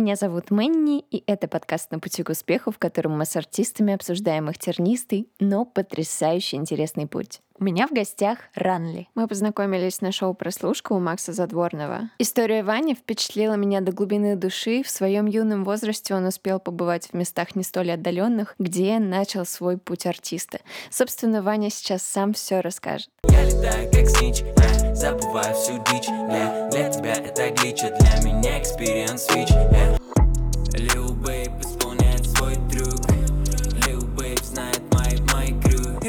Меня зовут Мэнни, и это подкаст «На пути к успеху», в котором мы с артистами обсуждаем их тернистый, но потрясающе интересный путь. У меня в гостях Ранли. Мы познакомились на шоу «Прослушка» у Макса Задворного. История Вани впечатлила меня до глубины души. В своем юном возрасте он успел побывать в местах не столь отдаленных, где начал свой путь артиста. Собственно, Ваня сейчас сам все расскажет. Я летаю как снич, э, забываю всю дичь. Для, для тебя это глич, а для меня experience switch. Э. Babe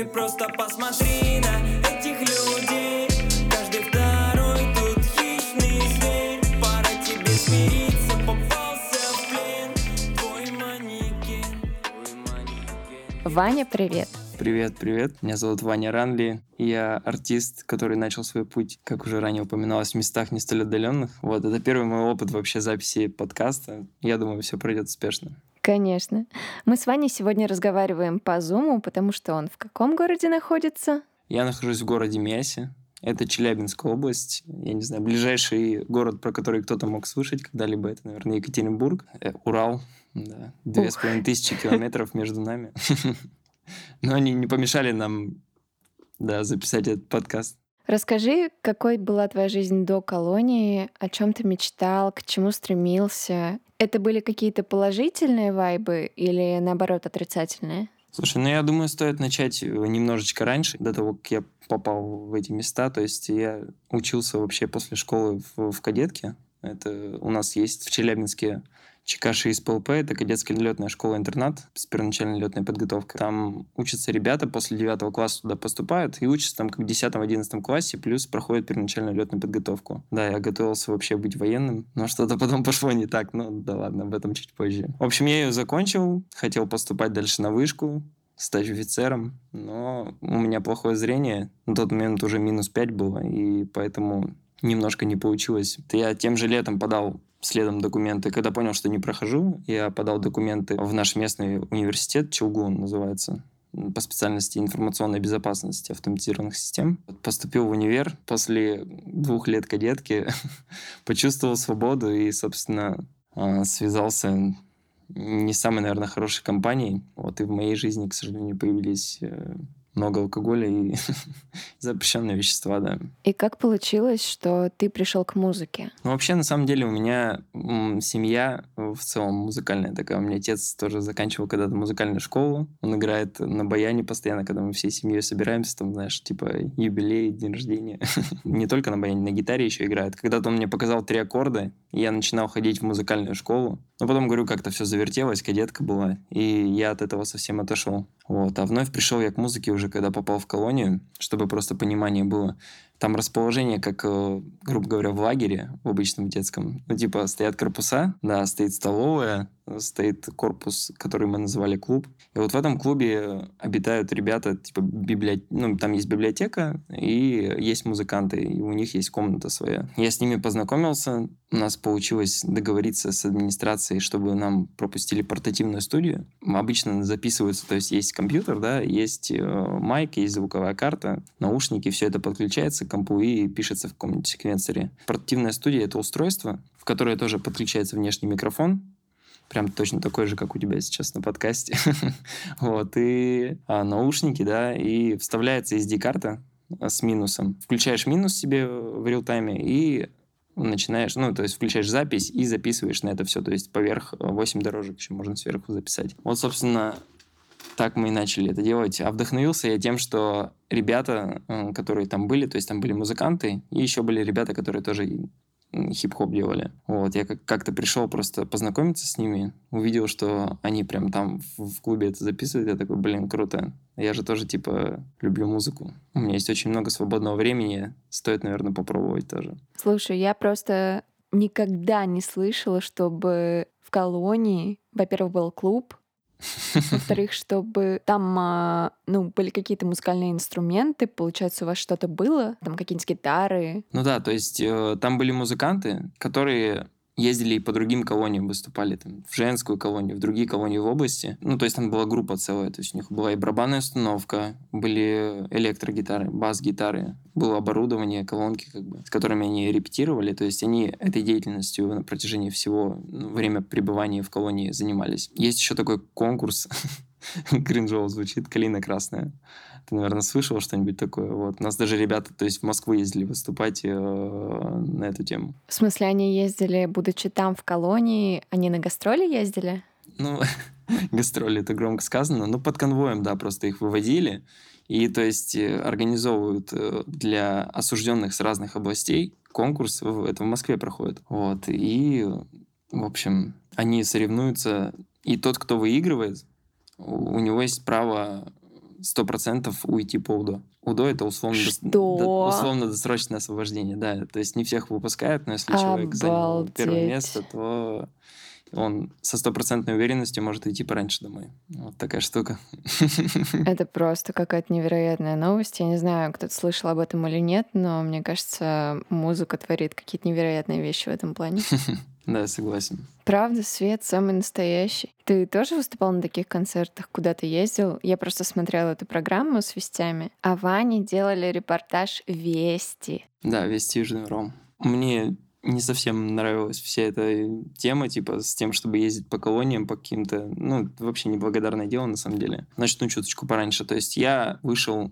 И просто посмотри на этих людей Каждый второй тут хищный зверь Пора тебе смириться, попался в плен Твой манекен, твой манекен Ваня, привет! Привет, привет. Меня зовут Ваня Ранли. Я артист, который начал свой путь, как уже ранее упоминалось, в местах не столь отдаленных. Вот, это первый мой опыт вообще записи подкаста. Я думаю, все пройдет успешно. Конечно. Мы с Ваней сегодня разговариваем по Зуму, потому что он в каком городе находится? Я нахожусь в городе Мясе. Это Челябинская область. Я не знаю, ближайший город, про который кто-то мог слышать когда-либо, это, наверное, Екатеринбург. Э, Урал. Да. Две с половиной тысячи километров между нами. Но они не помешали нам, да, записать этот подкаст. Расскажи, какой была твоя жизнь до колонии, о чем ты мечтал, к чему стремился. Это были какие-то положительные вайбы или наоборот отрицательные? Слушай, ну я думаю, стоит начать немножечко раньше, до того, как я попал в эти места. То есть я учился вообще после школы в, в кадетке. Это у нас есть в Челябинске ЧКШ из ПЛП, это кадетская летная школа-интернат с первоначальной летной подготовкой. Там учатся ребята, после 9 класса туда поступают и учатся там как в 10-11 классе, плюс проходят первоначальную летную подготовку. Да, я готовился вообще быть военным, но что-то потом пошло не так. Ну да ладно, об этом чуть позже. В общем, я ее закончил, хотел поступать дальше на вышку, стать офицером, но у меня плохое зрение. На тот момент уже минус 5 было, и поэтому немножко не получилось. Я тем же летом подал следом документы. Когда понял, что не прохожу, я подал документы в наш местный университет, Челгун называется, по специальности информационной безопасности автоматизированных систем. Поступил в универ после двух лет кадетки, почувствовал свободу и, собственно, а, связался не самой, наверное, хорошей компанией. Вот и в моей жизни, к сожалению, появились э, много алкоголя и запрещенные вещества, да. И как получилось, что ты пришел к музыке? Ну, вообще, на самом деле, у меня семья в целом музыкальная такая. У меня отец тоже заканчивал когда-то музыкальную школу. Он играет на баяне постоянно, когда мы всей семьей собираемся, там, знаешь, типа юбилей, день рождения. Не только на баяне, на гитаре еще играет. Когда-то он мне показал три аккорда, и я начинал ходить в музыкальную школу. Но потом, говорю, как-то все завертелось, кадетка была, и я от этого совсем отошел. Вот. А вновь пришел я к музыке уже, когда попал в колонию, чтобы просто понимание было. Там расположение, как, э, грубо говоря, в лагере, в обычном детском. Ну, типа, стоят корпуса, да, стоит столовая, стоит корпус, который мы называли клуб. И вот в этом клубе обитают ребята, типа, библиот... ну, там есть библиотека, и есть музыканты, и у них есть комната своя. Я с ними познакомился, у нас получилось договориться с администрацией, чтобы нам пропустили портативную студию. Обычно записываются, то есть есть компьютер, да, есть э, майк, есть звуковая карта, наушники, все это подключается компу и пишется в каком-нибудь секвенсоре. Портативная студия — это устройство, в которое тоже подключается внешний микрофон, прям точно такой же, как у тебя сейчас на подкасте. вот, и а, наушники, да, и вставляется SD-карта а, с минусом. Включаешь минус себе в реал-тайме и начинаешь, ну, то есть включаешь запись и записываешь на это все. То есть поверх 8 дорожек еще можно сверху записать. Вот, собственно, так мы и начали это делать. А вдохновился я тем, что ребята, э, которые там были, то есть там были музыканты, и еще были ребята, которые тоже хип-хоп делали. Вот, я как-то пришел просто познакомиться с ними, увидел, что они прям там в клубе это записывают, я такой, блин, круто. Я же тоже, типа, люблю музыку. У меня есть очень много свободного времени, стоит, наверное, попробовать тоже. Слушай, я просто никогда не слышала, чтобы в колонии, во-первых, был клуб, во-вторых, чтобы там, а, ну, были какие-то музыкальные инструменты, получается, у вас что-то было, там какие-нибудь гитары. Ну да, то есть э, там были музыканты, которые ездили и по другим колониям выступали, там, в женскую колонию, в другие колонии в области. Ну, то есть там была группа целая, то есть у них была и барабанная установка, были электрогитары, бас-гитары, было оборудование, колонки, как бы, с которыми они репетировали, то есть они этой деятельностью на протяжении всего ну, время пребывания в колонии занимались. Есть еще такой конкурс, кринжово звучит, «Калина красная». Ты, наверное, слышал что-нибудь такое. Вот. У нас даже ребята, то есть в Москву ездили выступать э, на эту тему. В смысле, они ездили, будучи там в колонии, они на гастроли ездили? Ну, гастроли это громко сказано, но под конвоем, да, просто их выводили. И то есть э, организовывают э, для осужденных с разных областей конкурс, это в Москве проходит. Вот. И, в общем, они соревнуются, и тот, кто выигрывает, у него есть право сто процентов уйти по УДО. УДО это условно, условно досрочное освобождение, да. То есть не всех выпускают, но если Обалдеть. человек занял первое место, то он со стопроцентной уверенностью может идти пораньше домой. Вот такая штука. Это просто какая-то невероятная новость. Я не знаю, кто-то слышал об этом или нет, но мне кажется, музыка творит какие-то невероятные вещи в этом плане. Да, согласен. Правда, Свет самый настоящий. Ты тоже выступал на таких концертах, куда ты ездил? Я просто смотрела эту программу с вестями, а Ване делали репортаж «Вести». Да, «Вести Южный Ром». Мне не совсем нравилась вся эта тема, типа, с тем, чтобы ездить по колониям, по каким-то... Ну, вообще неблагодарное дело, на самом деле. Начну чуточку пораньше. То есть я вышел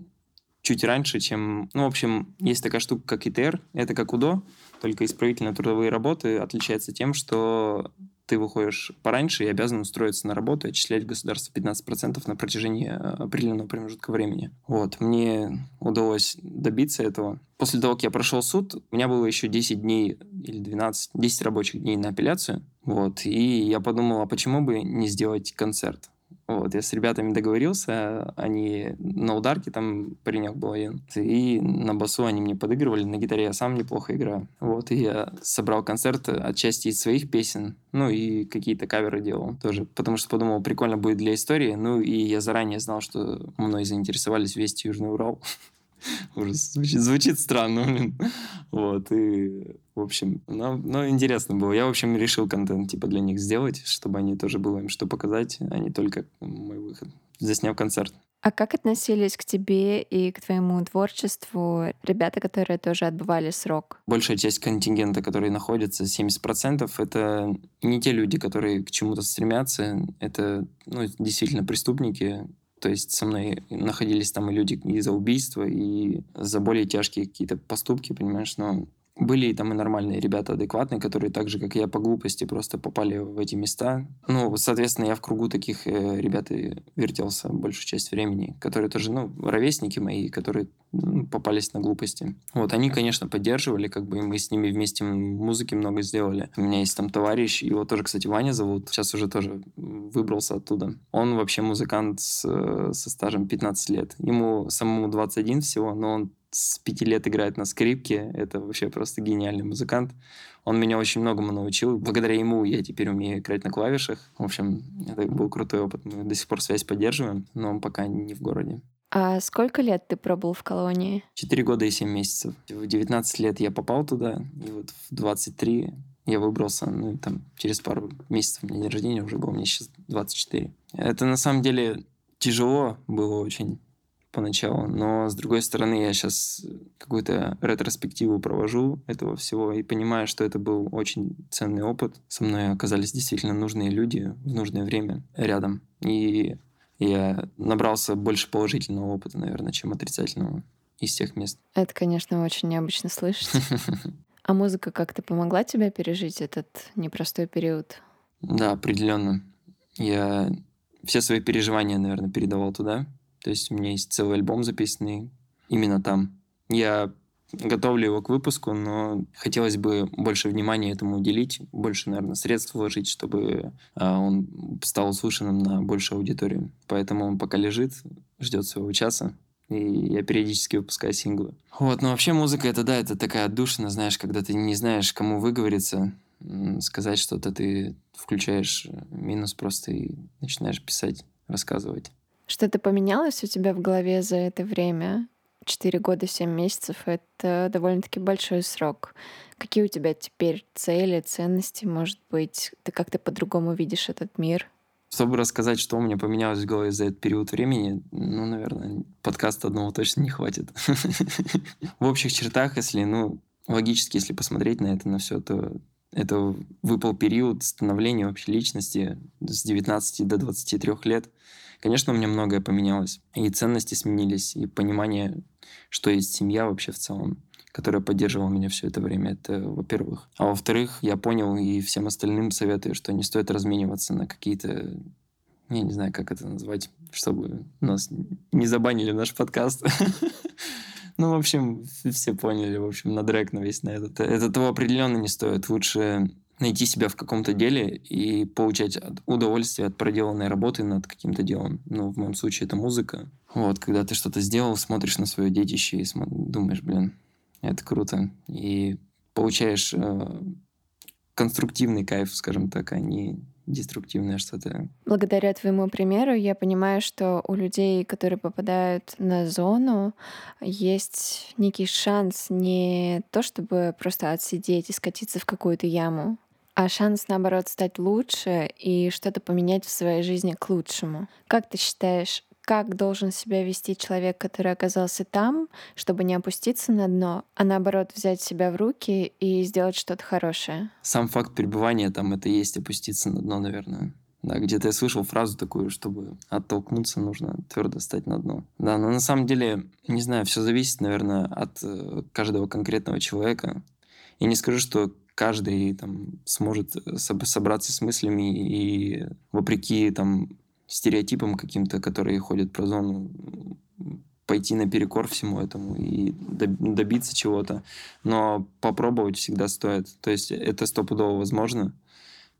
чуть раньше, чем... Ну, в общем, есть такая штука, как ИТР, это как УДО, только исправительно-трудовые работы отличаются тем, что ты выходишь пораньше и обязан устроиться на работу и отчислять государство 15% на протяжении э, определенного промежутка времени. Вот, мне удалось добиться этого. После того, как я прошел суд, у меня было еще 10 дней или 12, 10 рабочих дней на апелляцию. Вот, и я подумал, а почему бы не сделать концерт? Вот, я с ребятами договорился, они на ударке, там паренек был один, и на басу они мне подыгрывали, на гитаре я сам неплохо играю. Вот, и я собрал концерт отчасти из своих песен, ну и какие-то каверы делал тоже, потому что подумал, прикольно будет для истории, ну и я заранее знал, что мной заинтересовались вести Южный Урал. Ужас, звучит, звучит странно, блин. Вот, и, в общем, ну, ну, интересно было. Я, в общем, решил контент, типа, для них сделать, чтобы они тоже было им что показать, а не только мой выход, засняв концерт. А как относились к тебе и к твоему творчеству ребята, которые тоже отбывали срок? Большая часть контингента, который находится, 70%, это не те люди, которые к чему-то стремятся. Это ну, действительно преступники, то есть со мной находились там и люди и за убийство, и за более тяжкие какие-то поступки, понимаешь, но были там и нормальные ребята, адекватные, которые так же, как я, по глупости просто попали в эти места. Ну, соответственно, я в кругу таких э, ребят и вертелся большую часть времени, которые тоже, ну, ровесники мои, которые ну, попались на глупости. Вот, они, конечно, поддерживали, как бы мы с ними вместе музыки много сделали. У меня есть там товарищ, его тоже, кстати, Ваня зовут, сейчас уже тоже выбрался оттуда. Он вообще музыкант с, со стажем 15 лет. Ему самому 21 всего, но он с пяти лет играет на скрипке. Это вообще просто гениальный музыкант. Он меня очень многому научил. Благодаря ему я теперь умею играть на клавишах. В общем, это был крутой опыт. Мы до сих пор связь поддерживаем, но он пока не в городе. А сколько лет ты пробыл в колонии? Четыре года и семь месяцев. В 19 лет я попал туда, и вот в 23 я выбрался, ну, там, через пару месяцев, меня день рождения уже был, мне сейчас 24. Это, на самом деле, тяжело было очень поначалу, но с другой стороны я сейчас какую-то ретроспективу провожу этого всего и понимаю, что это был очень ценный опыт. Со мной оказались действительно нужные люди в нужное время рядом. И я набрался больше положительного опыта, наверное, чем отрицательного из тех мест. Это, конечно, очень необычно слышать. А музыка как-то помогла тебе пережить этот непростой период? Да, определенно. Я все свои переживания, наверное, передавал туда. То есть у меня есть целый альбом записанный именно там. Я готовлю его к выпуску, но хотелось бы больше внимания этому уделить, больше, наверное, средств вложить, чтобы а, он стал услышанным на большую аудиторию. Поэтому он пока лежит, ждет своего часа, и я периодически выпускаю синглы. Вот, но вообще музыка это да, это такая отдушина, знаешь, когда ты не знаешь, кому выговориться, сказать что-то, ты включаешь минус просто и начинаешь писать, рассказывать. Что-то поменялось у тебя в голове за это время? 4 года 7 месяцев — это довольно-таки большой срок. Какие у тебя теперь цели, ценности, может быть? Ты как-то по-другому видишь этот мир? Чтобы рассказать, что у меня поменялось в голове за этот период времени, ну, наверное, подкаста одного точно не хватит. В общих чертах, если, ну, логически, если посмотреть на это, на все, то это выпал период становления вообще личности с 19 до 23 лет. Конечно, у меня многое поменялось. И ценности сменились, и понимание, что есть семья вообще в целом, которая поддерживала меня все это время. Это, во-первых. А во-вторых, я понял и всем остальным советую, что не стоит размениваться на какие-то я не знаю, как это назвать, чтобы нас не забанили наш подкаст. Ну, в общем, все поняли, в общем, на дрек на этот. Это того определенно не стоит. Лучше найти себя в каком-то деле и получать удовольствие от проделанной работы над каким-то делом. Ну, в моем случае это музыка. Вот, когда ты что-то сделал, смотришь на свое детище и думаешь, блин, это круто. И получаешь э, конструктивный кайф, скажем так, а не деструктивное что-то. Благодаря твоему примеру я понимаю, что у людей, которые попадают на зону, есть некий шанс не то, чтобы просто отсидеть и скатиться в какую-то яму, а шанс, наоборот, стать лучше и что-то поменять в своей жизни к лучшему. Как ты считаешь, как должен себя вести человек, который оказался там, чтобы не опуститься на дно, а наоборот взять себя в руки и сделать что-то хорошее. Сам факт пребывания там это и есть опуститься на дно, наверное. Да, где-то я слышал фразу такую, чтобы оттолкнуться, нужно твердо стать на дно. Да, но на самом деле, не знаю, все зависит, наверное, от э, каждого конкретного человека. Я не скажу, что каждый там сможет э, собраться с мыслями и вопреки там стереотипам каким-то, которые ходят про зону, пойти наперекор всему этому и добиться чего-то. Но попробовать всегда стоит. То есть это стопудово возможно,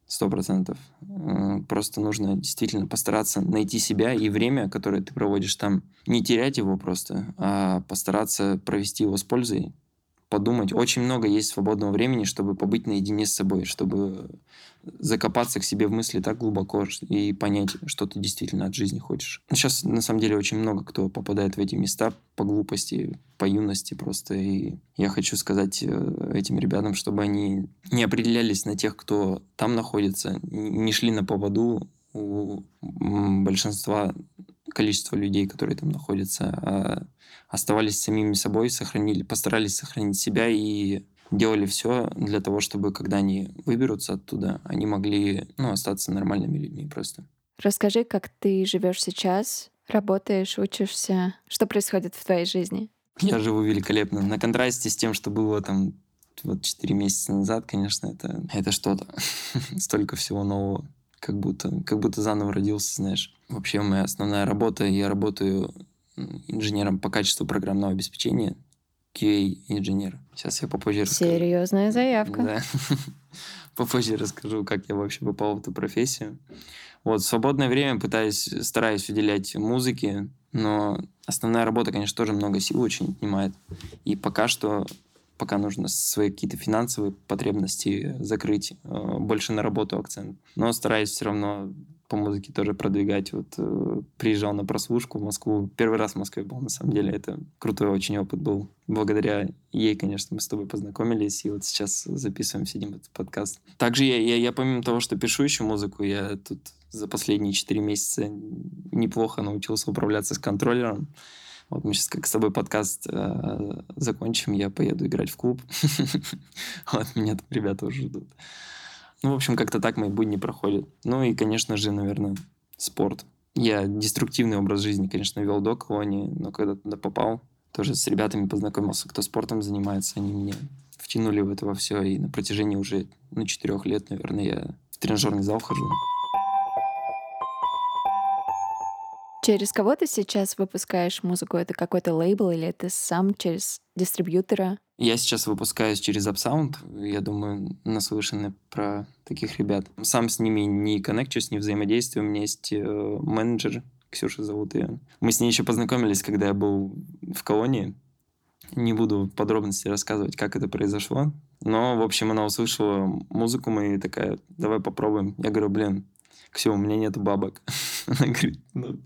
сто процентов. Э, просто нужно действительно постараться найти себя и время, которое ты проводишь там, не терять его просто, а постараться провести его с пользой, подумать. Очень много есть свободного времени, чтобы побыть наедине с собой, чтобы закопаться к себе в мысли так глубоко и понять, что ты действительно от жизни хочешь. Сейчас, на самом деле, очень много кто попадает в эти места по глупости, по юности просто. И я хочу сказать э, этим ребятам, чтобы они не определялись на тех, кто там находится, не шли на поводу у большинства количества людей, которые там находятся, а оставались самими собой, сохранили, постарались сохранить себя и делали все для того, чтобы когда они выберутся оттуда, они могли ну, остаться нормальными людьми просто. Расскажи, как ты живешь сейчас, работаешь, учишься, что происходит в твоей жизни? Я живу великолепно. На контрасте с тем, что было там вот 4 месяца назад, конечно, это, это что-то. Столько всего нового. Как будто, как будто заново родился, знаешь. Вообще моя основная работа, я работаю инженером по качеству программного обеспечения. QA-инженер. Сейчас я попозже расскажу. Серьезная заявка. Да. попозже расскажу, как я вообще попал в эту профессию. Вот, в свободное время пытаюсь, стараюсь уделять музыке, но основная работа, конечно, тоже много сил очень отнимает. И пока что, пока нужно свои какие-то финансовые потребности закрыть, э, больше на работу акцент. Но стараюсь все равно по музыке тоже продвигать. Вот э, приезжал на прослушку в Москву. Первый раз в Москве был, на самом деле. Это крутой очень опыт был. Благодаря ей, конечно, мы с тобой познакомились, и вот сейчас записываем, сидим этот подкаст. Также я, я, я помимо того, что пишу еще музыку, я тут за последние четыре месяца неплохо научился управляться с контроллером. Вот мы сейчас как с тобой подкаст э, закончим, я поеду играть в клуб. Вот меня там ребята уже ждут. Ну, в общем, как-то так мои будни проходят. Ну и, конечно же, наверное, спорт. Я деструктивный образ жизни, конечно, вел до колонии, но когда туда попал, тоже с ребятами познакомился, кто спортом занимается, они меня втянули в это во все, и на протяжении уже, ну, четырех лет, наверное, я в тренажерный зал хожу. Через кого ты сейчас выпускаешь музыку? Это какой-то лейбл или это сам через дистрибьютора? Я сейчас выпускаюсь через Upsound. Я думаю, наслышаны про таких ребят. Сам с ними не коннекчусь, не взаимодействую. У меня есть э, менеджер, Ксюша зовут ее. Мы с ней еще познакомились, когда я был в колонии. Не буду подробности рассказывать, как это произошло. Но, в общем, она услышала музыку мою и такая, давай попробуем. Я говорю, блин, Ксю, у меня нет бабок. Она говорит, ну,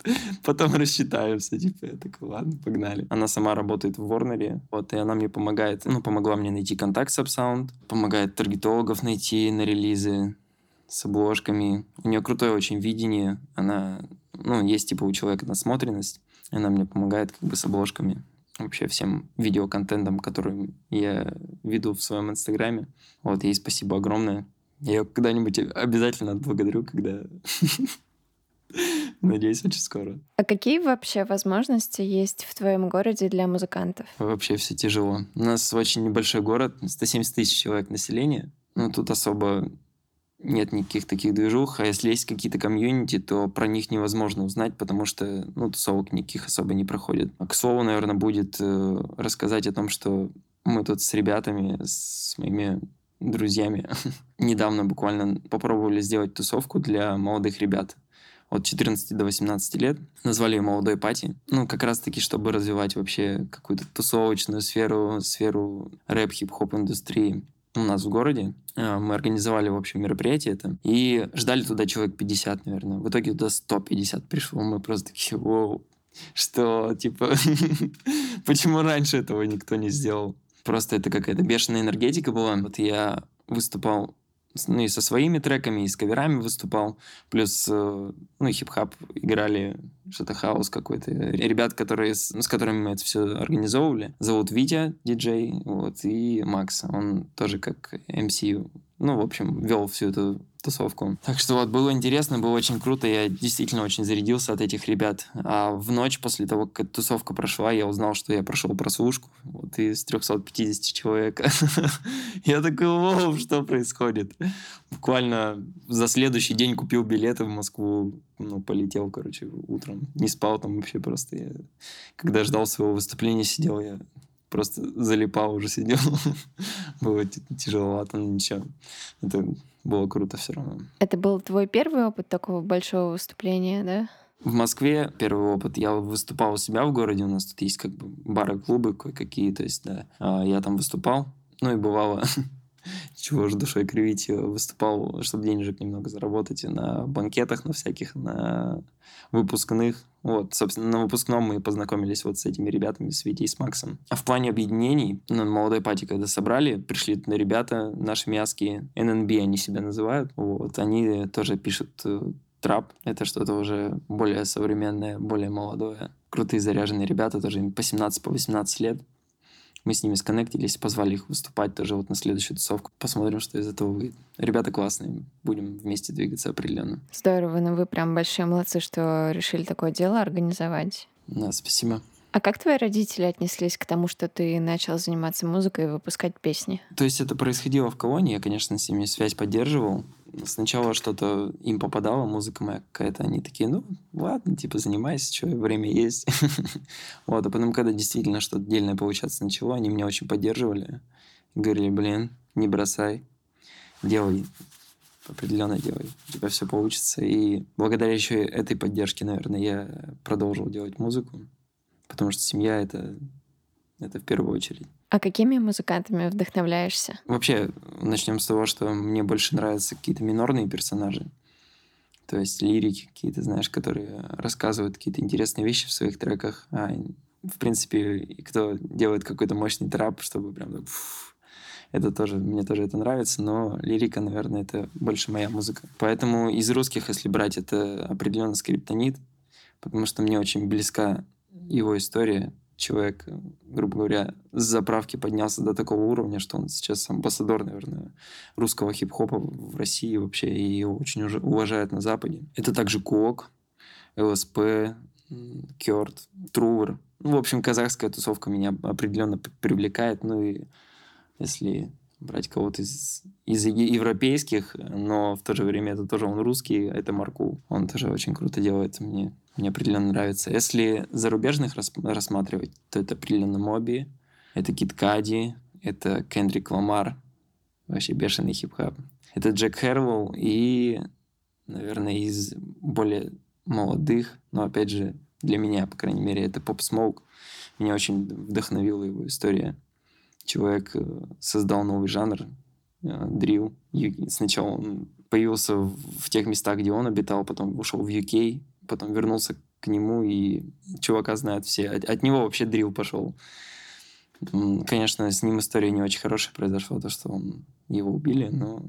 потом рассчитаемся. Типа, я такой, ладно, погнали. Она сама работает в Ворнере, вот, и она мне помогает, ну, помогла мне найти контакт с Upsound, помогает таргетологов найти на релизы, с обложками. У нее крутое очень видение. Она, ну, есть типа у человека насмотренность. Она мне помогает как бы с обложками. Вообще всем видеоконтентом, который я веду в своем инстаграме. Вот, ей спасибо огромное. Я ее когда-нибудь обязательно отблагодарю, когда... Надеюсь, очень скоро. А какие вообще возможности есть в твоем городе для музыкантов? Вообще все тяжело. У нас очень небольшой город, 170 тысяч человек населения. Ну, тут особо нет никаких таких движух, а если есть какие-то комьюнити, то про них невозможно узнать, потому что, ну, тусовок никаких особо не проходит. А к слову, наверное, будет э, рассказать о том, что мы тут с ребятами, с моими друзьями недавно буквально попробовали сделать тусовку для молодых ребят от 14 до 18 лет. Назвали ее «Молодой пати». Ну, как раз-таки, чтобы развивать вообще какую-то тусовочную сферу, сферу рэп-хип-хоп индустрии у нас в городе. А, мы организовали, в общем, мероприятие это. И ждали туда человек 50, наверное. В итоге туда 150 пришло. Мы просто такие, воу, что, типа, почему раньше этого никто не сделал? Просто это какая-то бешеная энергетика была. Вот я выступал ну, и со своими треками, и с каверами выступал. Плюс, э, ну, хип-хоп играли, что-то хаус какой-то. Ребят, которые, с которыми мы это все организовывали, зовут Витя, диджей, вот, и Макс. Он тоже как MC, ну, в общем, вел всю эту тусовку. Так что вот было интересно, было очень круто, я действительно очень зарядился от этих ребят. А в ночь после того, как тусовка прошла, я узнал, что я прошел прослушку, вот из 350 человек. Я такой, вау, что происходит? Буквально за следующий день купил билеты в Москву, ну, полетел, короче, утром. Не спал там вообще просто. Когда ждал своего выступления, сидел я просто залипал, уже сидел. Было тяжеловато, но ничего. Это было круто все равно. Это был твой первый опыт такого большого выступления, да? В Москве первый опыт. Я выступал у себя в городе. У нас тут есть как бы бары, клубы кое-какие. То есть, да, а, я там выступал. Ну и бывало, чего же душой кривить, выступал, чтобы денежек немного заработать на банкетах, на всяких, на выпускных. Вот, собственно, на выпускном мы познакомились вот с этими ребятами, с Витей и с Максом. А в плане объединений, на молодой пати, когда собрали, пришли на ребята, наши мяски, ННБ они себя называют, вот, они тоже пишут э, трап. Это что-то уже более современное, более молодое. Крутые заряженные ребята, тоже им по 17, по 18 лет. Мы с ними сконнектились, позвали их выступать тоже вот на следующую тусовку. Посмотрим, что из этого выйдет. Ребята классные, будем вместе двигаться определенно. Здорово, ну вы прям большие молодцы, что решили такое дело организовать. Да, спасибо. А как твои родители отнеслись к тому, что ты начал заниматься музыкой и выпускать песни? То есть это происходило в колонии, я, конечно, с ними связь поддерживал. Сначала что-то им попадало, музыка моя какая-то, они такие, ну, ладно, типа, занимайся, что, время есть. вот, а потом, когда действительно что-то дельное получаться начало, они меня очень поддерживали. Говорили, блин, не бросай, делай, определенно делай, у тебя все получится. И благодаря еще этой поддержке, наверное, я продолжил делать музыку потому что семья это, это в первую очередь. А какими музыкантами вдохновляешься? Вообще, начнем с того, что мне больше нравятся какие-то минорные персонажи. То есть лирики какие-то, знаешь, которые рассказывают какие-то интересные вещи в своих треках. А, в принципе, кто делает какой-то мощный трап, чтобы прям так... Фу, это тоже, мне тоже это нравится, но лирика, наверное, это больше моя музыка. Поэтому из русских, если брать, это определенно скриптонит, потому что мне очень близка его история. Человек, грубо говоря, с заправки поднялся до такого уровня, что он сейчас амбассадор, наверное, русского хип-хопа в России вообще, и его очень уважают на Западе. Это также Куок, ЛСП, Кёрт, Трувер. Ну, в общем, казахская тусовка меня определенно привлекает. Ну и если брать кого-то из, из европейских, но в то же время это тоже он русский, это Марку. Он тоже очень круто делает, мне, мне определенно нравится. Если зарубежных рас, рассматривать, то это определенно Моби, это Kid Cudi, это Kendrick Lamar, вообще бешеный хип-хоп. Это Jack Harlow и, наверное, из более молодых, но опять же, для меня, по крайней мере, это Pop Smoke. Меня очень вдохновила его история человек э, создал новый жанр, э, дрилл. Сначала он появился в тех местах, где он обитал, потом ушел в UK, потом вернулся к нему, и чувака знают все. От, от него вообще дрил пошел. Конечно, с ним история не очень хорошая произошла, то, что он, его убили, но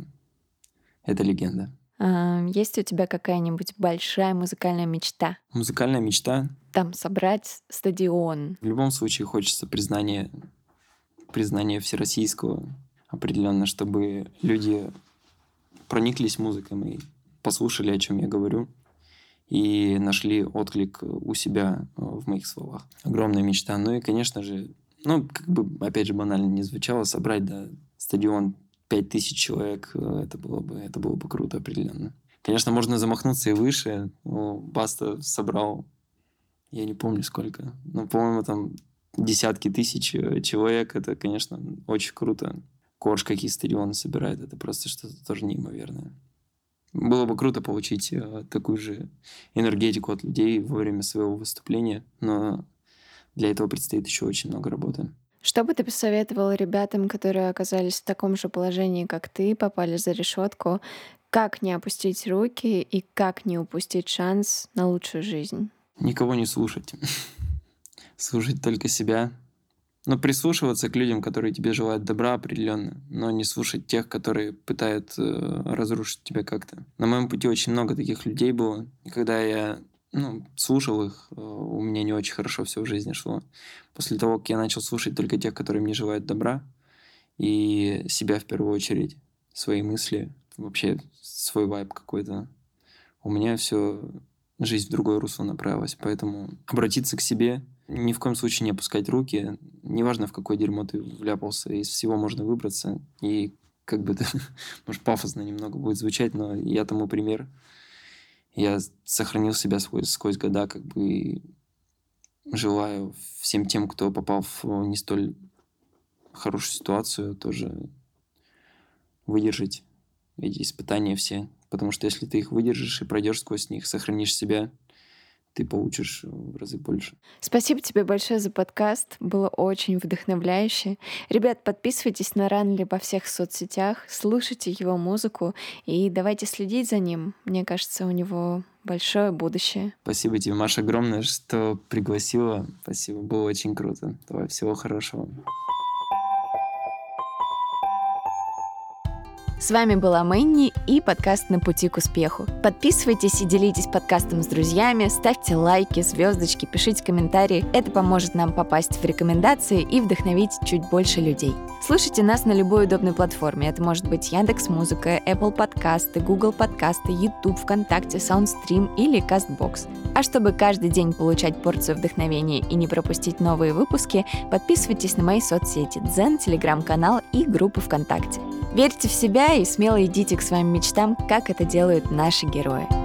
это легенда. А, есть у тебя какая-нибудь большая музыкальная мечта? Музыкальная мечта? Там собрать стадион. В любом случае хочется признания, признания всероссийского определенно, чтобы люди прониклись музыкой и послушали, о чем я говорю, и нашли отклик у себя э, в моих словах. Огромная мечта. Ну и, конечно же, ну, как бы, опять же, банально не звучало, собрать, да, стадион 5000 человек, э, это было бы, это было бы круто определенно. Конечно, можно замахнуться и выше. но Баста собрал, я не помню сколько, но, по-моему, там десятки тысяч э, человек. Это, конечно, очень круто. Корж какие стадионы собирает, это просто что-то тоже неимоверное. Было бы круто получить э, такую же энергетику от людей во время своего выступления, но для этого предстоит еще очень много работы. Что бы ты посоветовал ребятам, которые оказались в таком же положении, как ты, попали за решетку, как не опустить руки и как не упустить шанс на лучшую жизнь? Никого не слушать. Слушать только себя. Но прислушиваться к людям, которые тебе желают добра определенно, но не слушать тех, которые пытаются э, разрушить тебя как-то. На моем пути очень много таких людей было. И когда я ну, слушал их, э, у меня не очень хорошо все в жизни шло. После того, как я начал слушать только тех, которые мне желают добра, и себя в первую очередь, свои мысли, вообще свой вайб какой-то, у меня все жизнь в другое русло направилась. Поэтому обратиться к себе, ни в коем случае не опускать руки, неважно, в какое дерьмо ты вляпался, из всего можно выбраться. И как бы это, может, пафосно немного будет звучать, но я тому пример я сохранил себя сквозь, сквозь года, как бы и желаю всем тем, кто попал в не столь хорошую ситуацию, тоже выдержать эти испытания все. Потому что если ты их выдержишь и пройдешь сквозь них, сохранишь себя, ты получишь в разы больше. Спасибо тебе большое за подкаст. Было очень вдохновляюще. Ребят, подписывайтесь на Ранли во всех соцсетях, слушайте его музыку и давайте следить за ним. Мне кажется, у него большое будущее. Спасибо тебе, Маша, огромное, что пригласила. Спасибо, было очень круто. Давай, всего хорошего. С вами была Мэнни и подкаст «На пути к успеху». Подписывайтесь и делитесь подкастом с друзьями, ставьте лайки, звездочки, пишите комментарии. Это поможет нам попасть в рекомендации и вдохновить чуть больше людей. Слушайте нас на любой удобной платформе. Это может быть Яндекс Музыка, Apple подкасты, Google подкасты, YouTube, ВКонтакте, Soundstream или CastBox. А чтобы каждый день получать порцию вдохновения и не пропустить новые выпуски, подписывайтесь на мои соцсети Дзен, Телеграм-канал и группы ВКонтакте. Верьте в себя и смело идите к своим мечтам, как это делают наши герои.